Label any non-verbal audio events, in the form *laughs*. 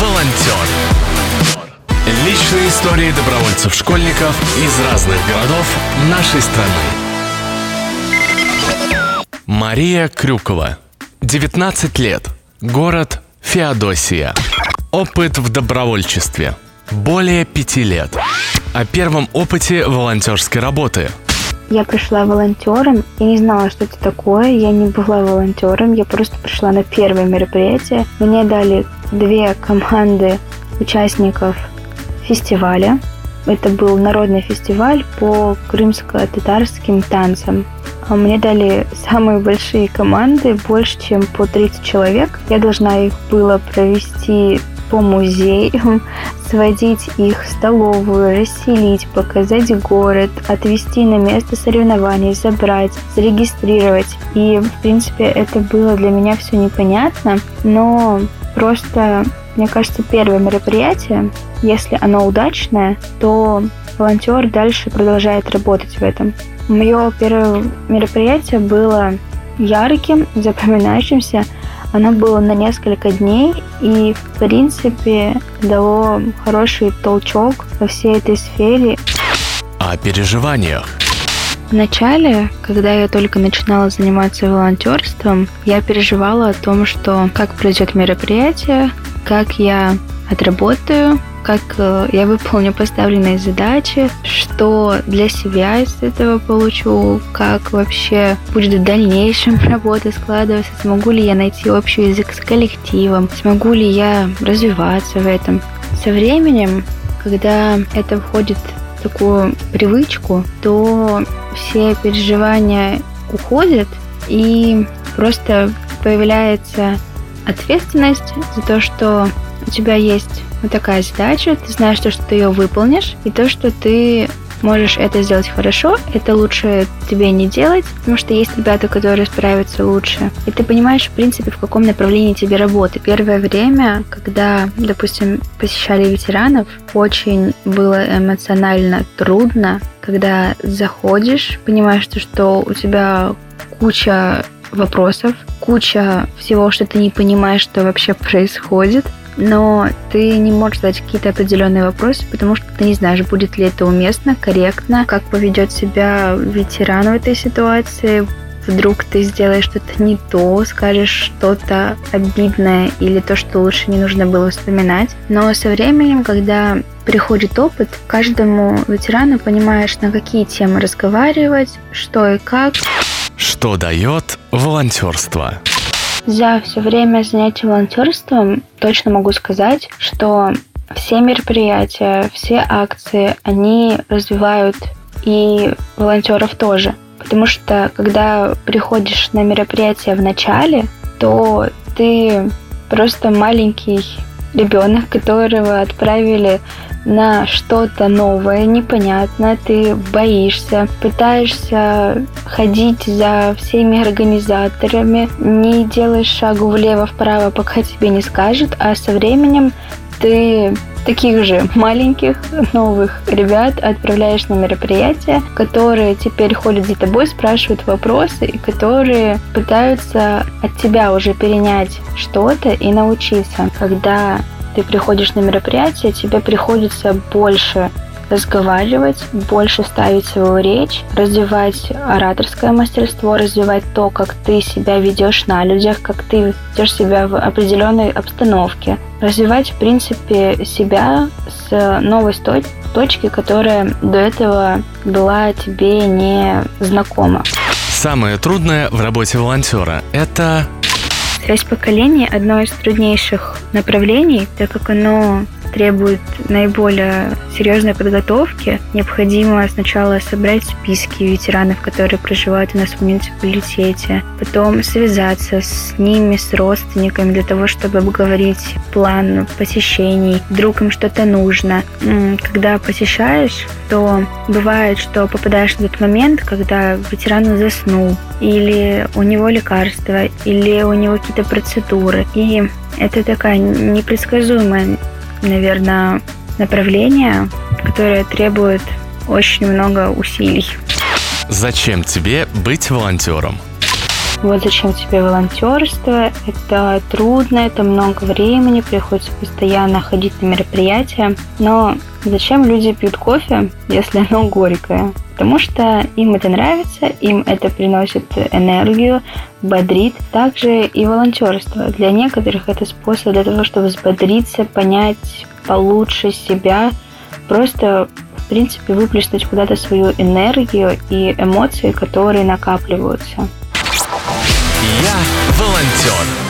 Волонтер. Личные истории добровольцев-школьников из разных городов нашей страны. Мария Крюкова. 19 лет. Город Феодосия. Опыт в добровольчестве. Более пяти лет. О первом опыте волонтерской работы. Я пришла волонтером, я не знала, что это такое, я не была волонтером, я просто пришла на первое мероприятие. Мне дали две команды участников фестиваля. Это был народный фестиваль по крымско-татарским танцам. А мне дали самые большие команды, больше, чем по 30 человек. Я должна их была провести по музеям, сводить их в столовую, расселить, показать город, отвезти на место соревнований, забрать, зарегистрировать. И, в принципе, это было для меня все непонятно, но просто, мне кажется, первое мероприятие, если оно удачное, то волонтер дальше продолжает работать в этом. Мое первое мероприятие было ярким, запоминающимся, оно было на несколько дней и, в принципе, дало хороший толчок во всей этой сфере. О переживаниях. В начале, когда я только начинала заниматься волонтерством, я переживала о том, что как пройдет мероприятие, как я отработаю, как э, я выполню поставленные задачи, что для себя из этого получу, как вообще будет в дальнейшем *laughs* работа складываться, смогу ли я найти общий язык с коллективом, смогу ли я развиваться в этом. Со временем, когда это входит в такую привычку, то все переживания уходят и просто появляется ответственность за то, что у тебя есть вот такая задача, ты знаешь то, что ты ее выполнишь, и то, что ты можешь это сделать хорошо, это лучше тебе не делать, потому что есть ребята, которые справятся лучше. И ты понимаешь, в принципе, в каком направлении тебе работать. Первое время, когда, допустим, посещали ветеранов, очень было эмоционально трудно, когда заходишь, понимаешь, что у тебя куча вопросов, куча всего, что ты не понимаешь, что вообще *laughs* происходит, но ты не можешь задать какие-то определенные вопросы, потому что ты не знаешь, будет ли это уместно, корректно, как поведет себя ветеран в этой ситуации, вдруг ты сделаешь что-то не то, скажешь что-то обидное или то, что лучше не нужно было вспоминать. Но со временем, когда приходит опыт, каждому ветерану понимаешь, на какие темы разговаривать, что и как. Что дает волонтерство? За все время занятий волонтерством точно могу сказать, что все мероприятия, все акции, они развивают и волонтеров тоже. Потому что когда приходишь на мероприятие в начале, то ты просто маленький ребенок, которого отправили на что-то новое, непонятное, ты боишься, пытаешься ходить за всеми организаторами, не делаешь шагу влево-вправо, пока тебе не скажут, а со временем ты таких же маленьких новых ребят отправляешь на мероприятия, которые теперь ходят за тобой, спрашивают вопросы, и которые пытаются от тебя уже перенять что-то и научиться. Когда ты приходишь на мероприятие, тебе приходится больше разговаривать, больше ставить свою речь, развивать ораторское мастерство, развивать то, как ты себя ведешь на людях, как ты ведешь себя в определенной обстановке, развивать, в принципе, себя с новой точки, которая до этого была тебе не знакома. Самое трудное в работе волонтера – это Связь поколений – одно из труднейших направлений, так как оно требует наиболее серьезной подготовки, необходимо сначала собрать списки ветеранов, которые проживают у нас в муниципалитете, потом связаться с ними, с родственниками для того, чтобы обговорить план посещений, вдруг им что-то нужно. Когда посещаешь, то бывает, что попадаешь в тот момент, когда ветеран заснул, или у него лекарства, или у него какие-то процедуры. И это такая непредсказуемая наверное, направление, которое требует очень много усилий. Зачем тебе быть волонтером? Вот зачем тебе волонтерство, это трудно, это много времени, приходится постоянно ходить на мероприятия, но зачем люди пьют кофе, если оно горькое? Потому что им это нравится, им это приносит энергию, бодрит. Также и волонтерство. Для некоторых это способ для того, чтобы взбодриться, понять получше себя, просто в принципе выплеснуть куда-то свою энергию и эмоции, которые накапливаются. Я волонтер.